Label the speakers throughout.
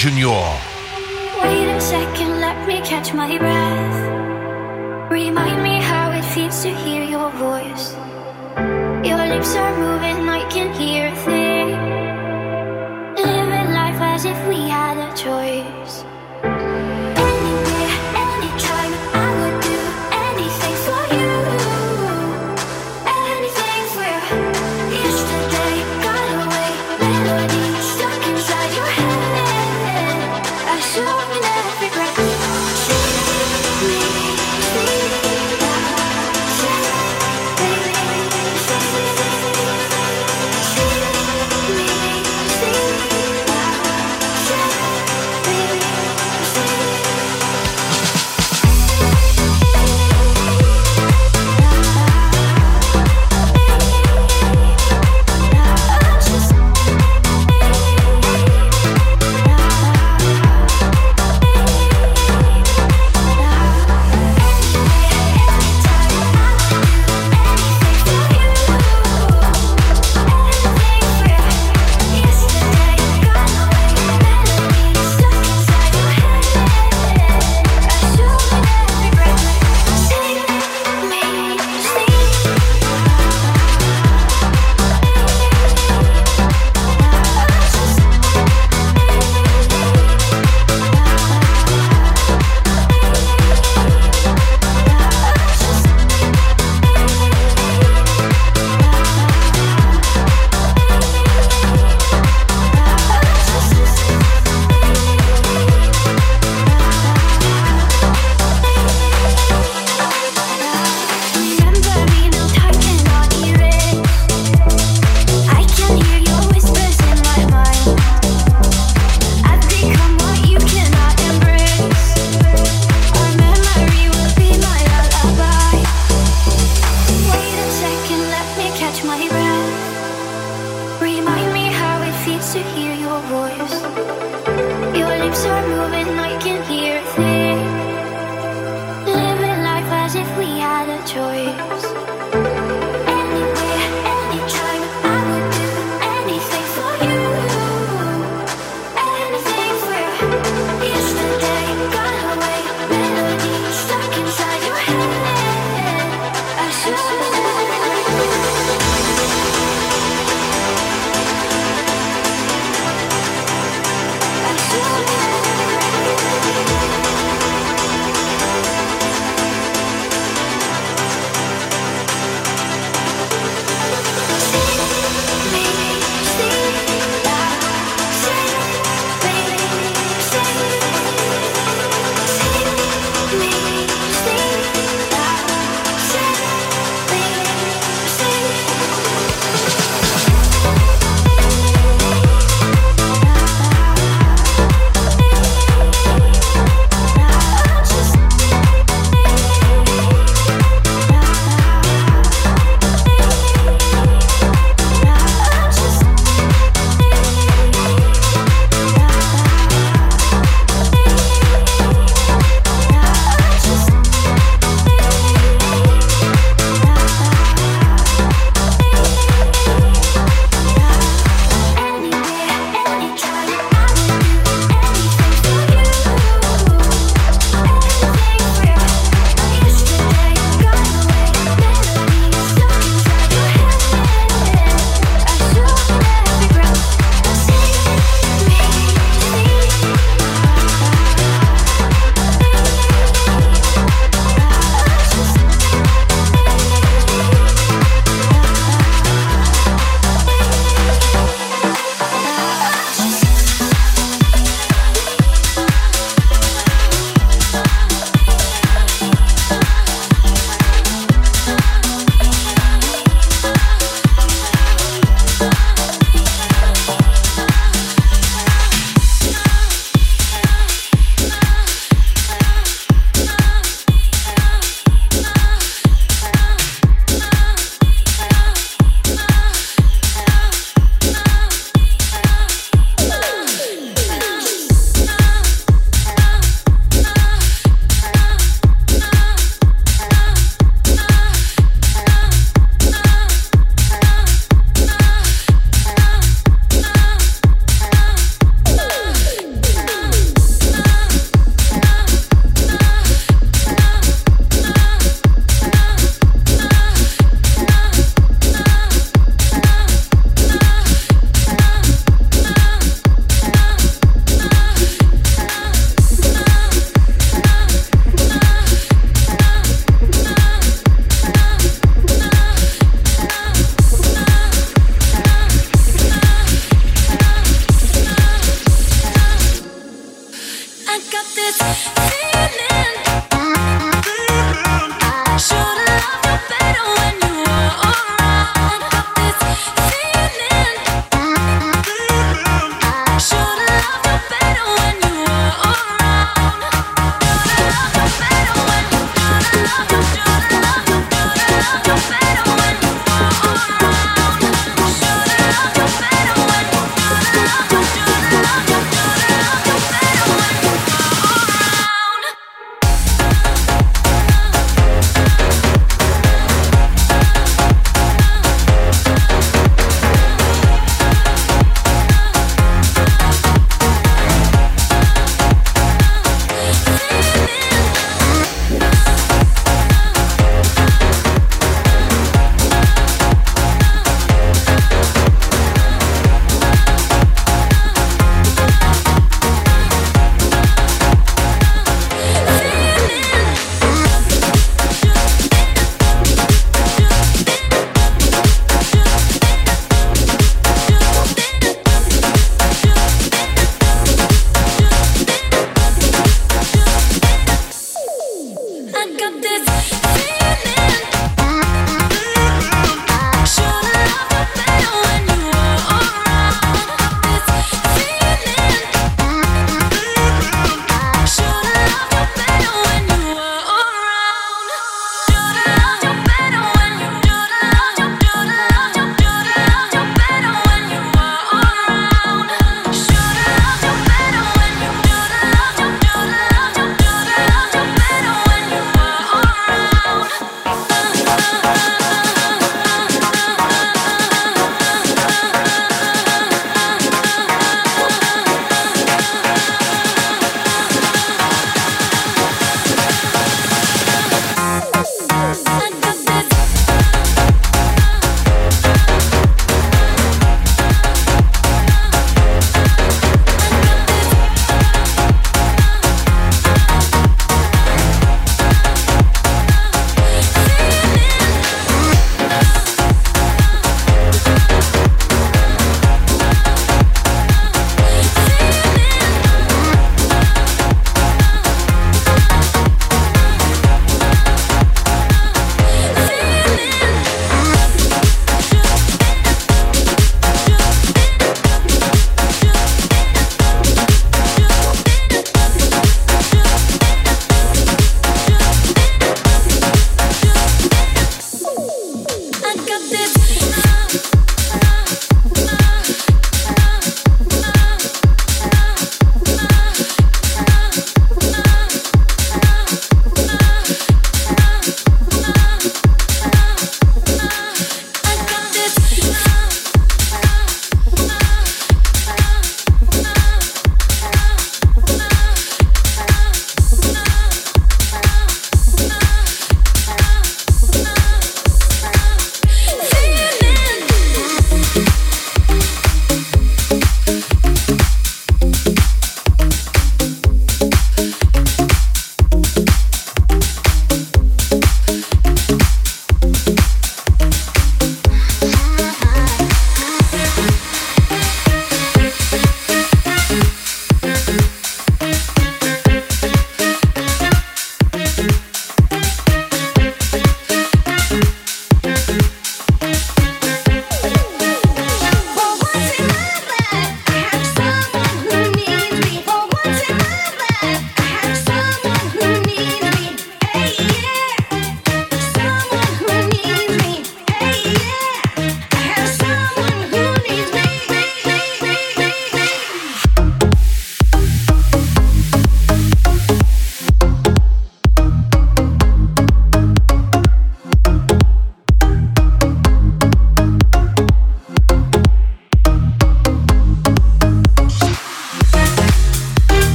Speaker 1: Junior.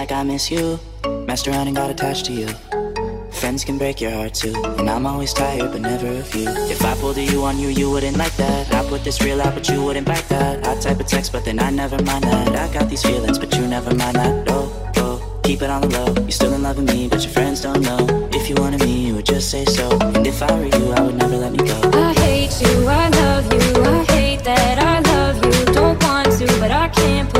Speaker 2: Like I miss you? Messed around and got attached to you. Friends can break your heart too, and I'm always tired, but never of you. If I pulled a you on you, you wouldn't like that. I put this real out, but you wouldn't bite that. I type a text, but then I never mind that. I got these feelings, but you never mind that. Oh, oh, keep it on the low. You're still in love with me, but your friends don't know. If you wanted me, you would just say so. And if I were you, I would never let me go.
Speaker 3: I hate you, I love you, I hate that I love you. Don't want to, but I can't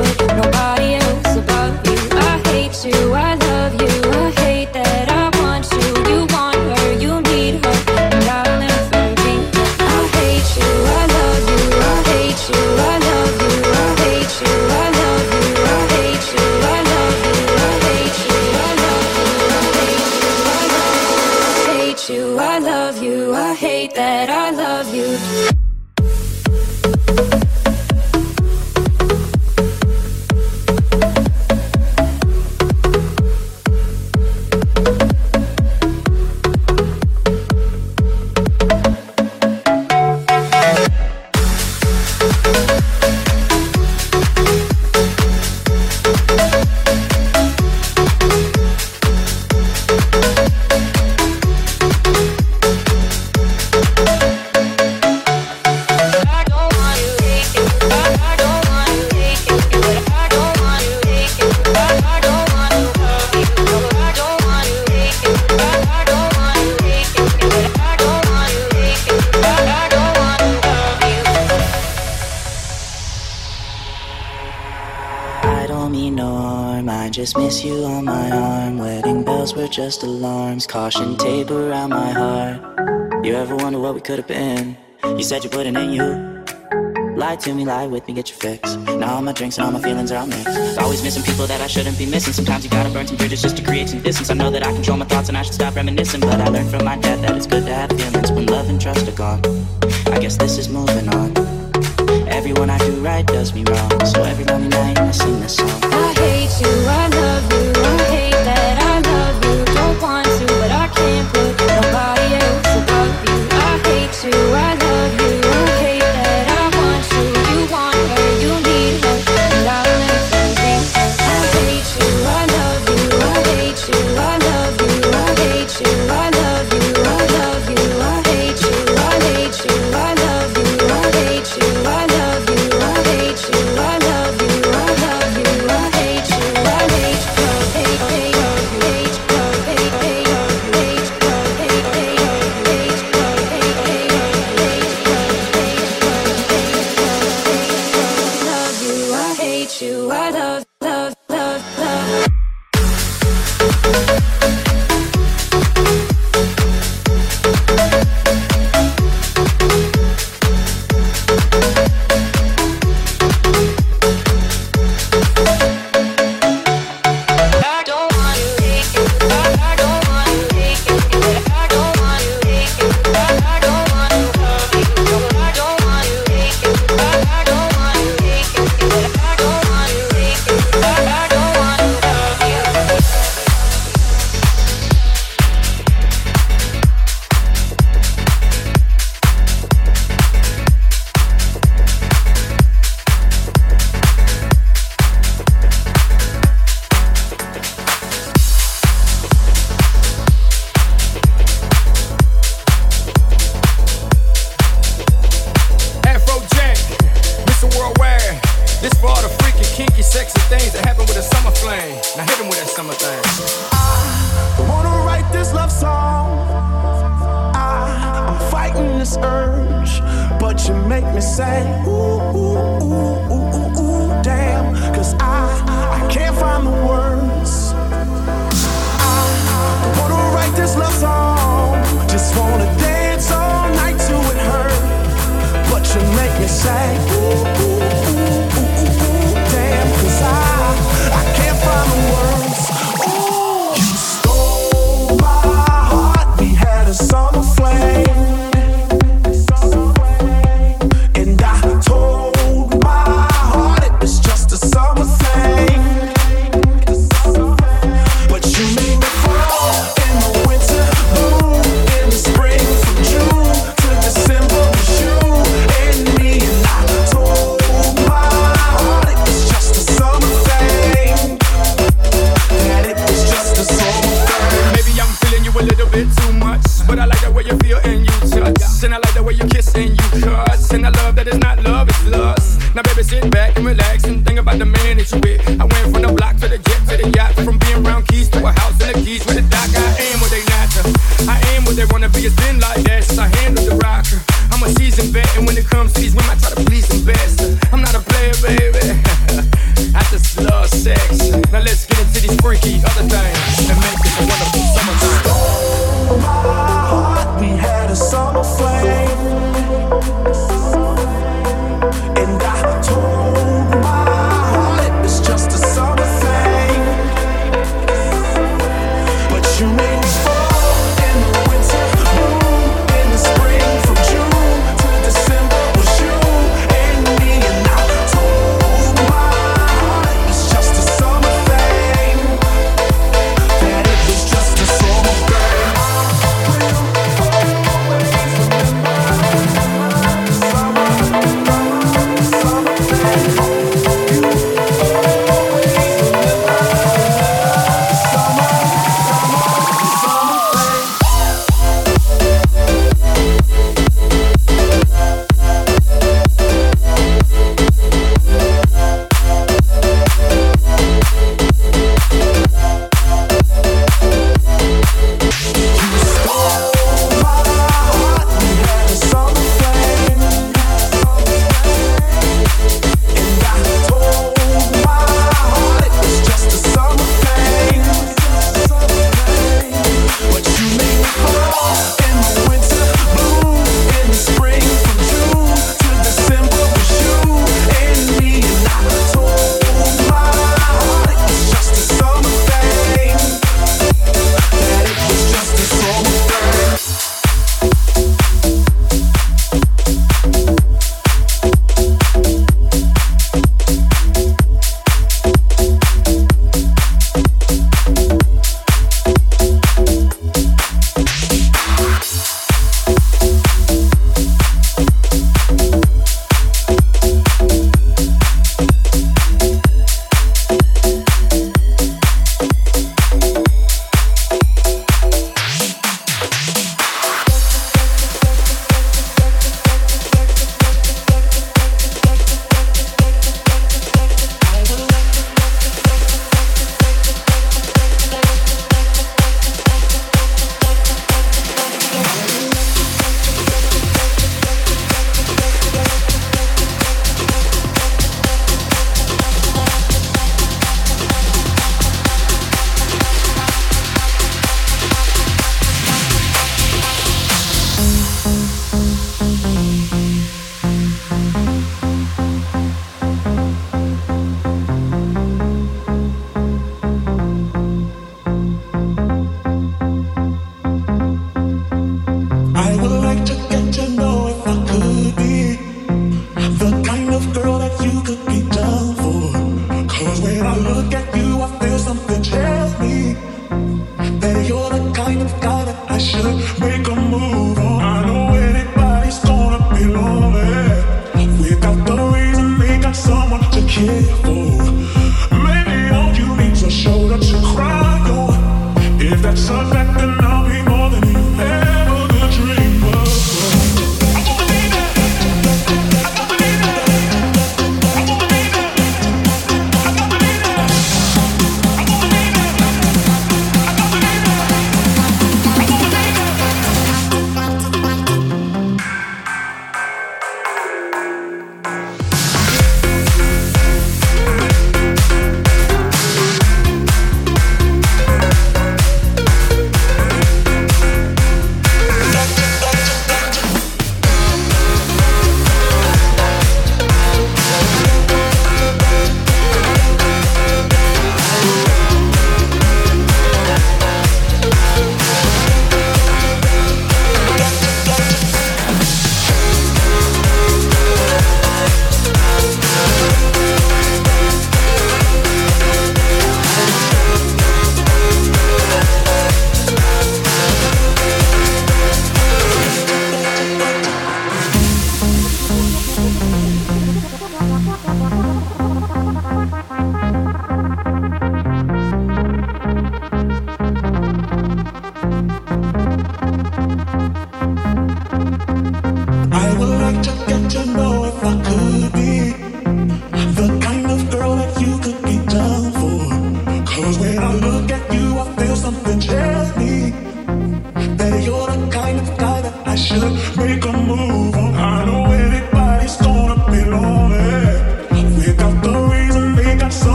Speaker 2: caution tape around my heart. You ever wonder what we could have been? You said you wouldn't, and you lie to me, lie with me, get your fix. Now all my drinks and all my feelings are all mixed. Always missing people that I shouldn't be missing. Sometimes you gotta burn some bridges just to create some distance. I know that I control my thoughts and I should stop reminiscing, but I learned from my dad that it's good to have feelings when love and trust are gone. I guess this is moving on. Everyone I do right does me wrong, so every lonely night I sing this song.
Speaker 3: I hate you. I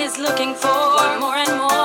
Speaker 4: miss you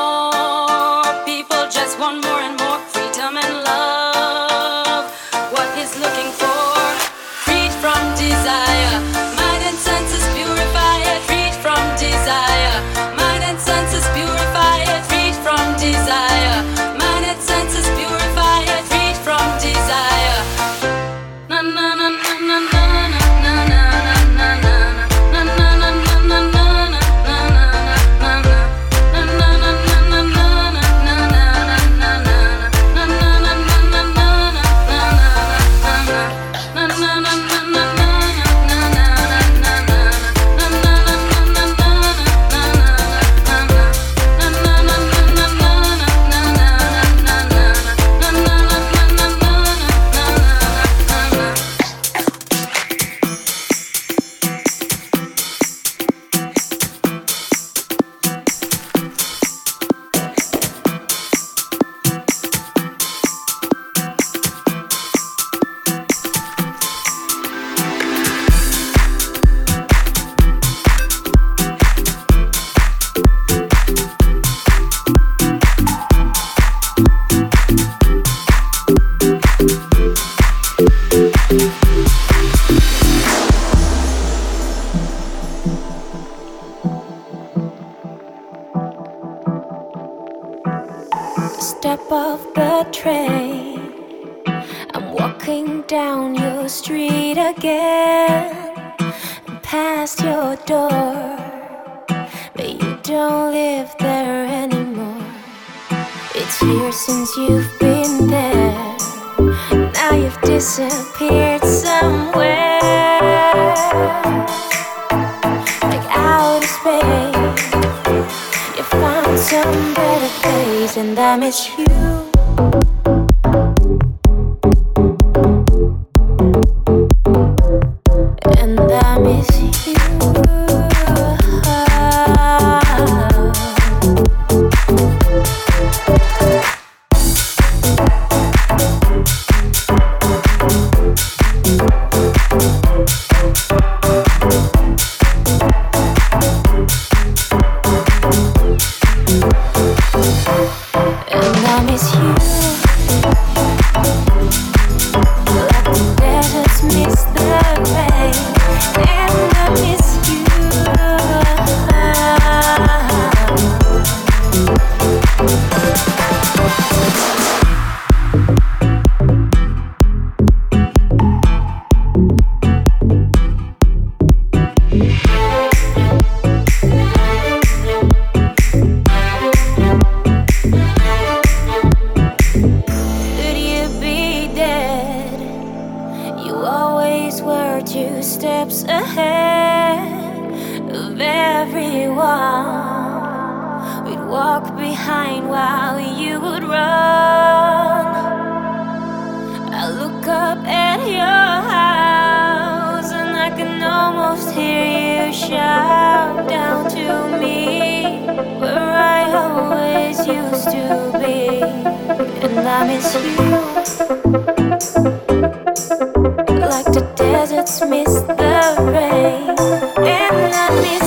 Speaker 3: the rain. And
Speaker 5: let me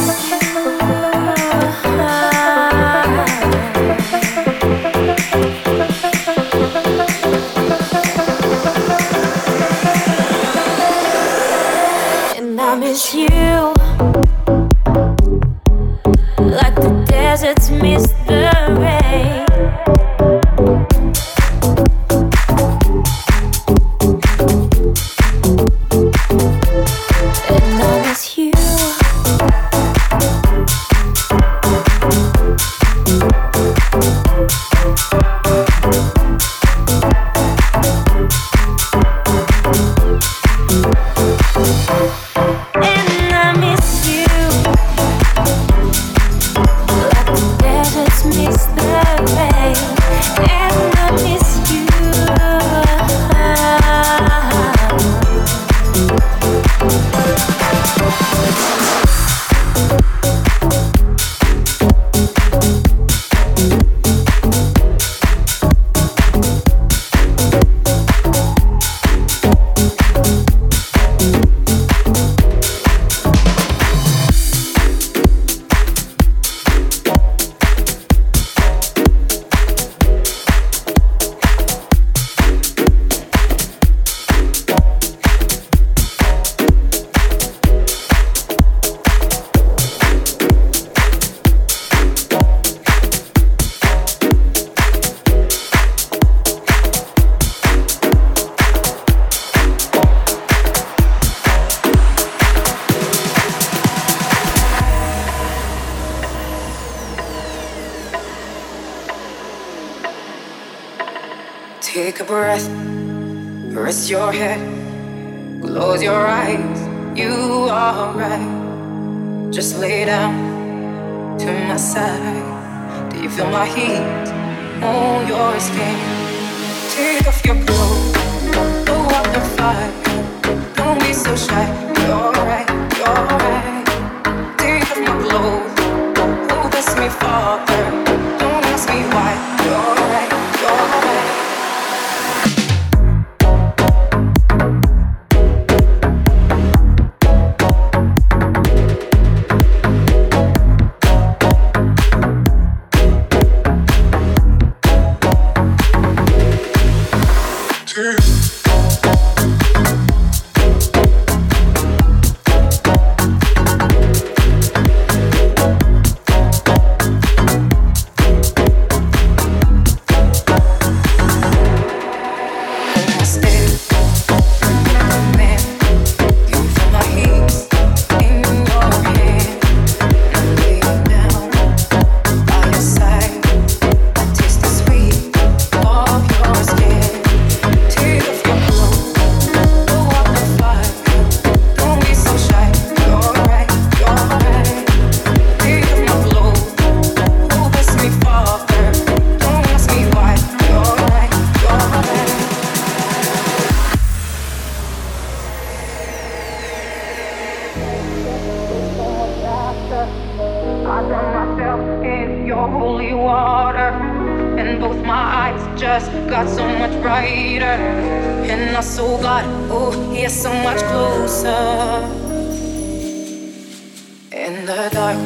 Speaker 5: in the dark.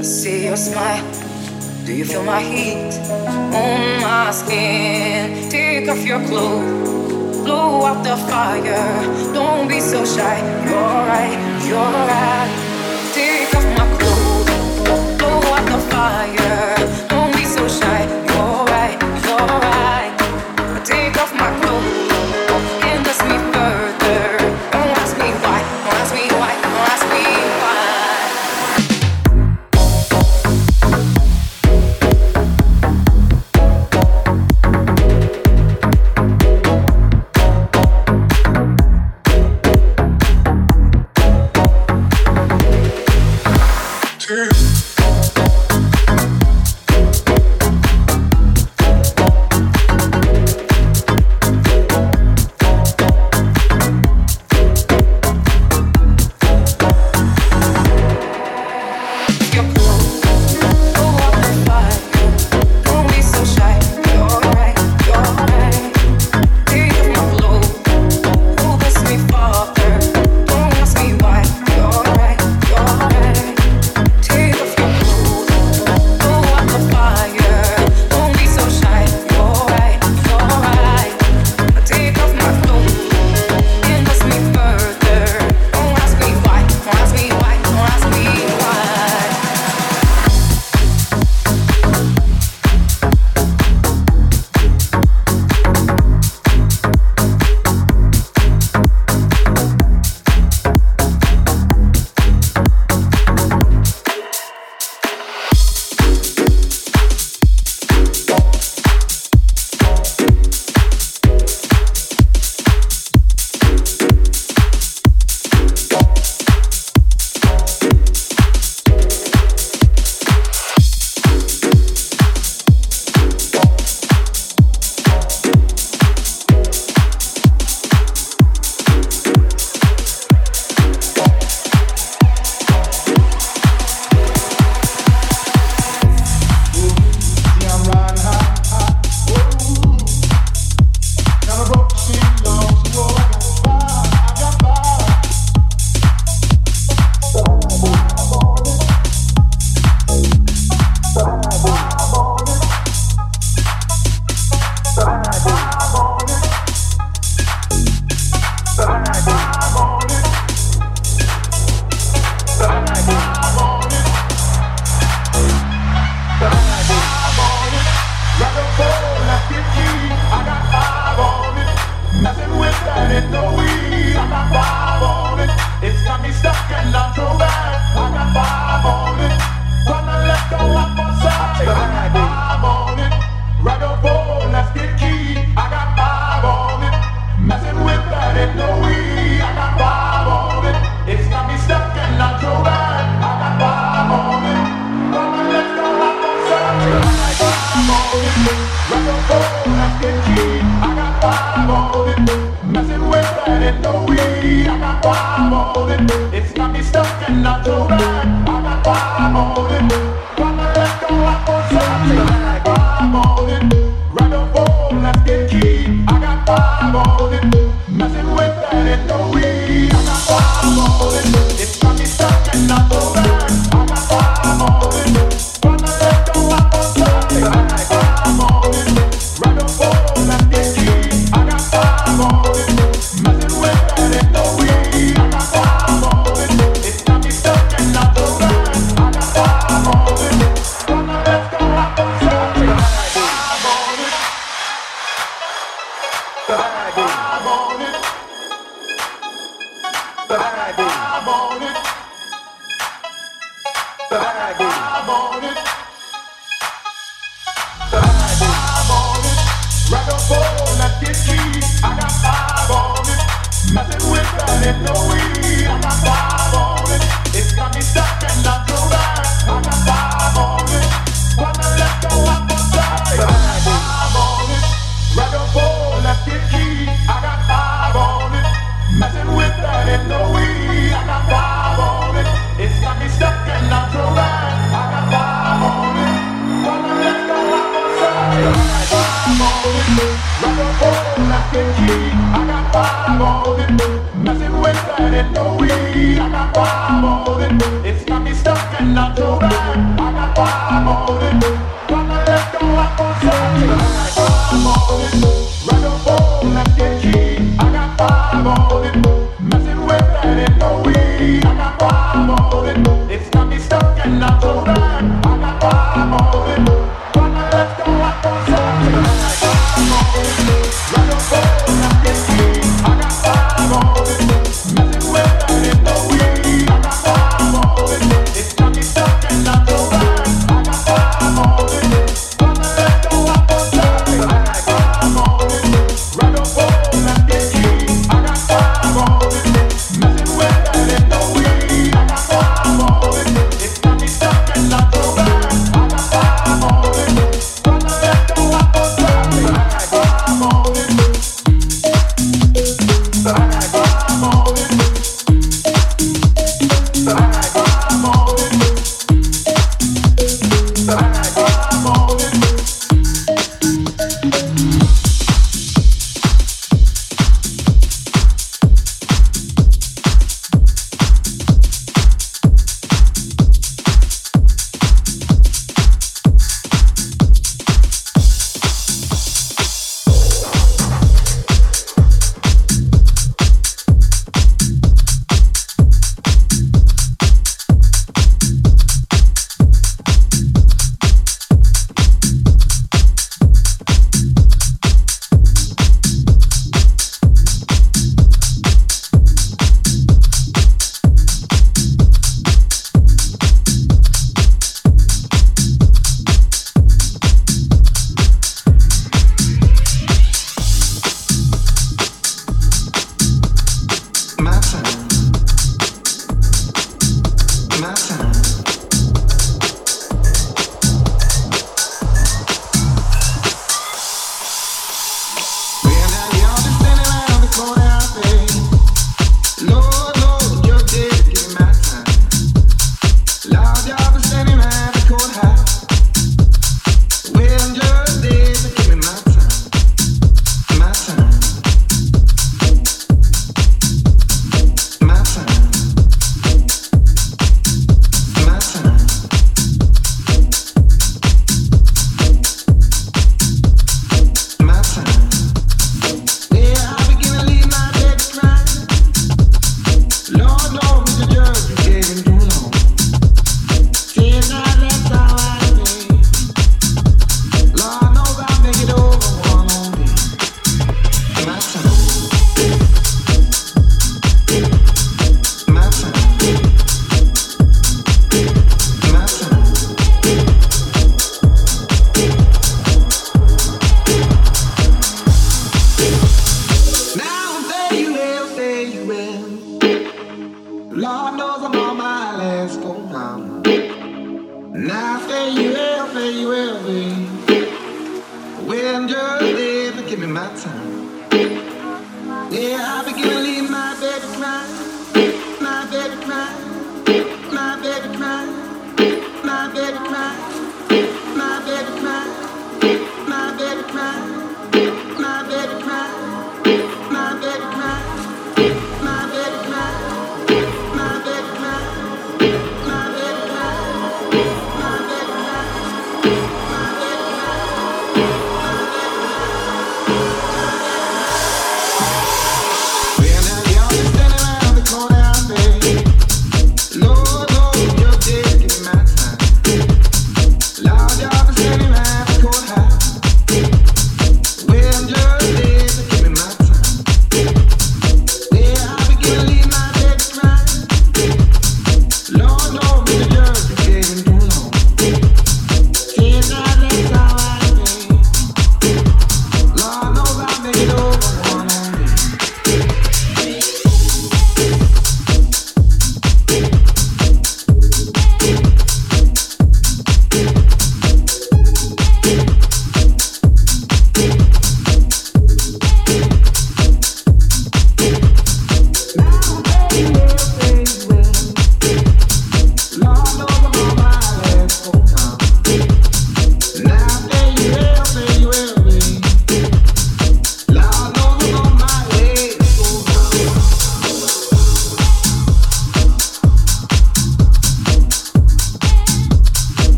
Speaker 5: I see your smile. Do you feel my heat on my skin? Take off your clothes, blow out the fire. Don't be so shy. You're right, you're right. Take off my clothes, blow out the fire.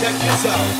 Speaker 6: Check this out.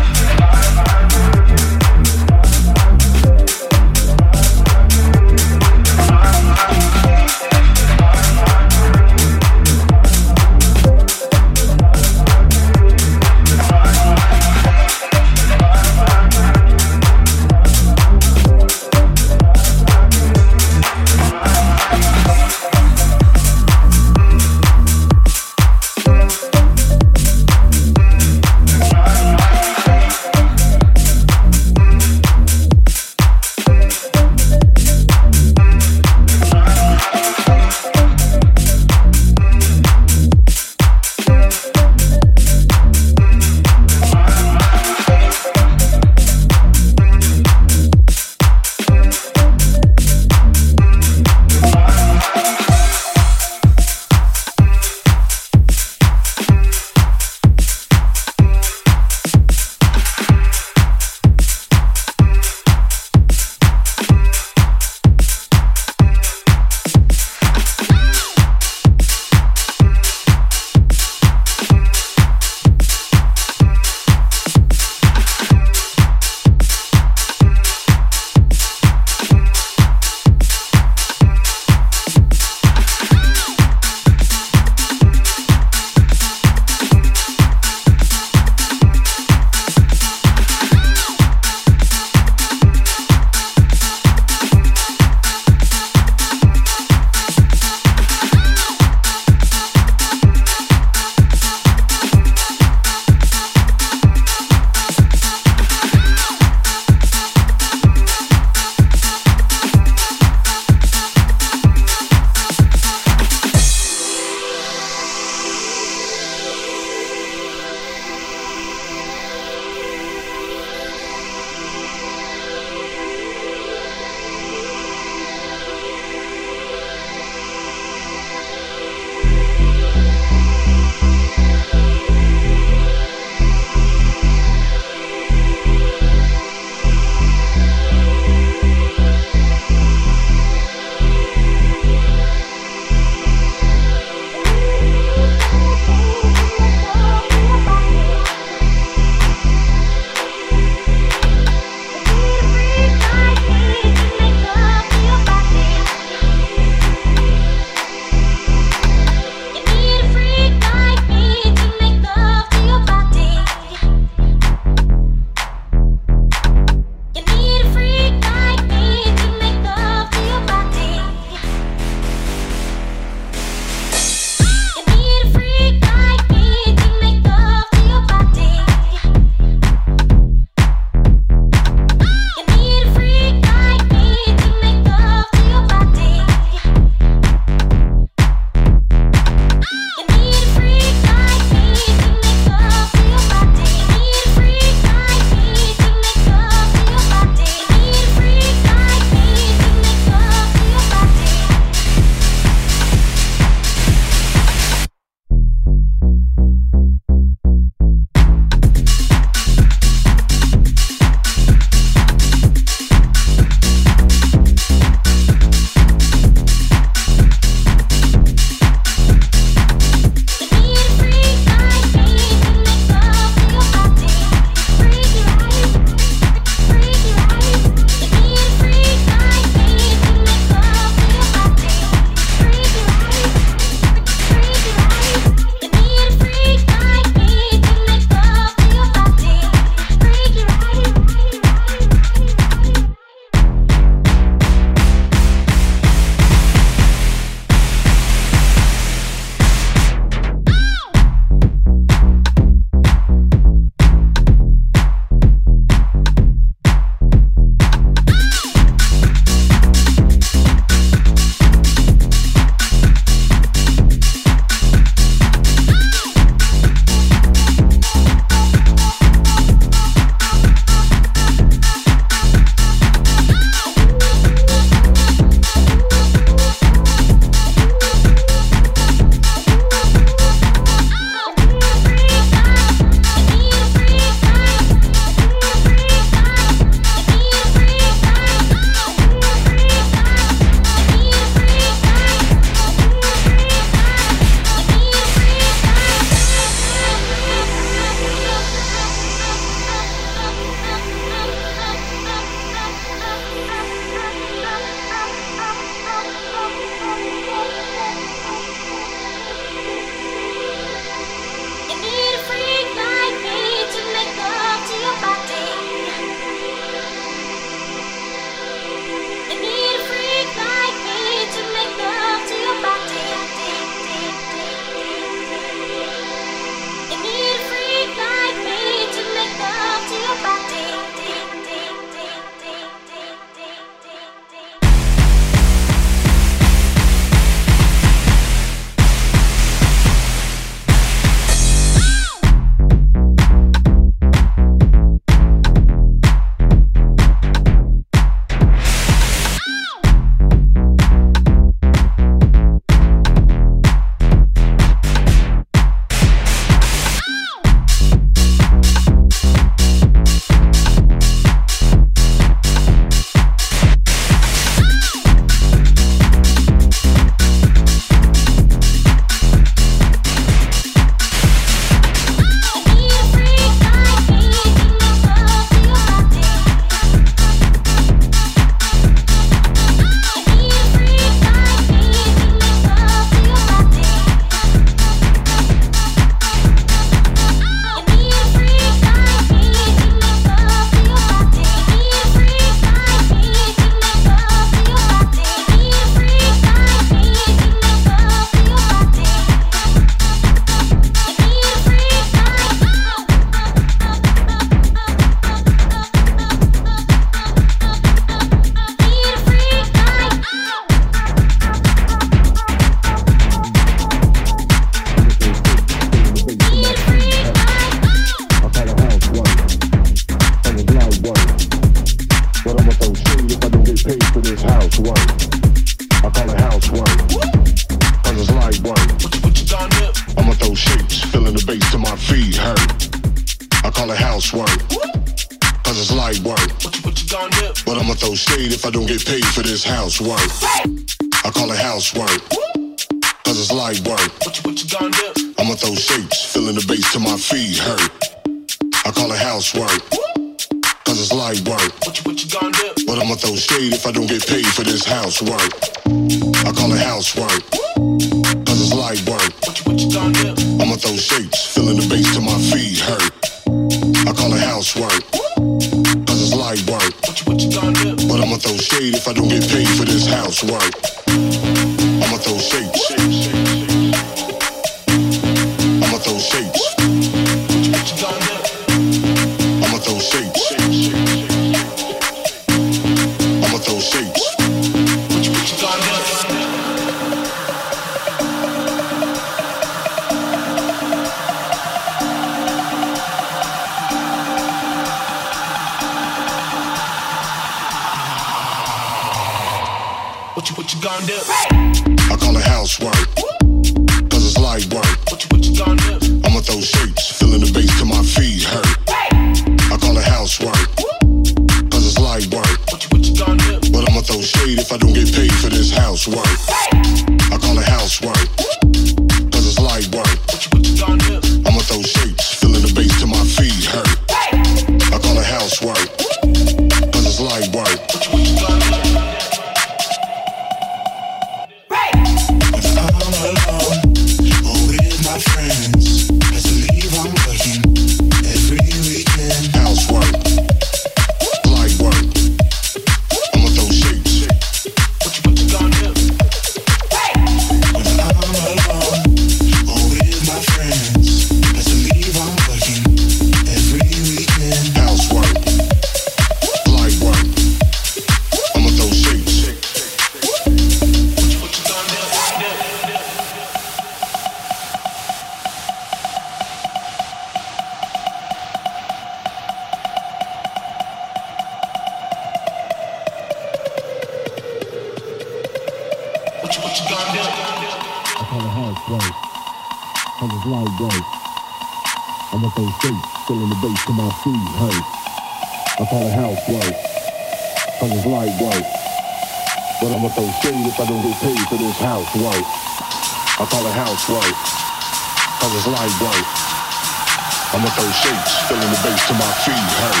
Speaker 6: those shapes, the bass to my feet, hey.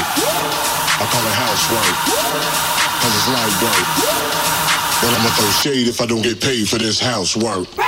Speaker 6: I call it housework, cause it's light work. But I'ma throw shade if I don't get paid for this housework.